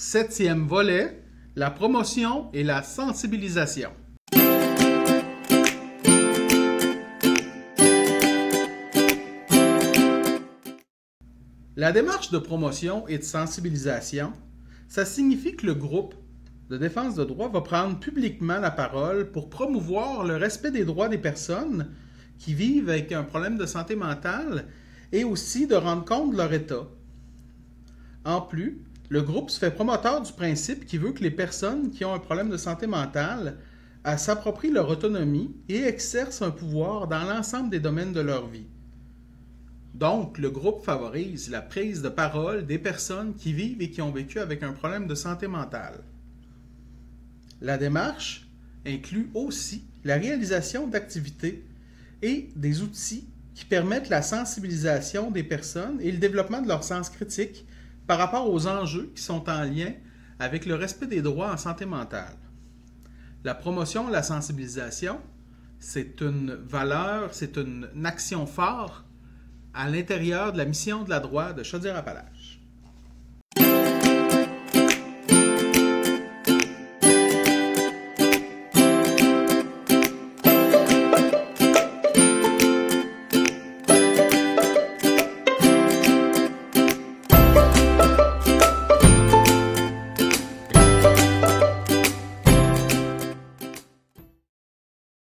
Septième volet, la promotion et la sensibilisation. La démarche de promotion et de sensibilisation, ça signifie que le groupe de défense de droits va prendre publiquement la parole pour promouvoir le respect des droits des personnes qui vivent avec un problème de santé mentale et aussi de rendre compte de leur état. En plus, le groupe se fait promoteur du principe qui veut que les personnes qui ont un problème de santé mentale s'approprient leur autonomie et exercent un pouvoir dans l'ensemble des domaines de leur vie. Donc, le groupe favorise la prise de parole des personnes qui vivent et qui ont vécu avec un problème de santé mentale. La démarche inclut aussi la réalisation d'activités et des outils qui permettent la sensibilisation des personnes et le développement de leur sens critique par rapport aux enjeux qui sont en lien avec le respect des droits en santé mentale. La promotion, la sensibilisation, c'est une valeur, c'est une, action forte à l'intérieur de la mission de la droite de Chaudière-Appalaches.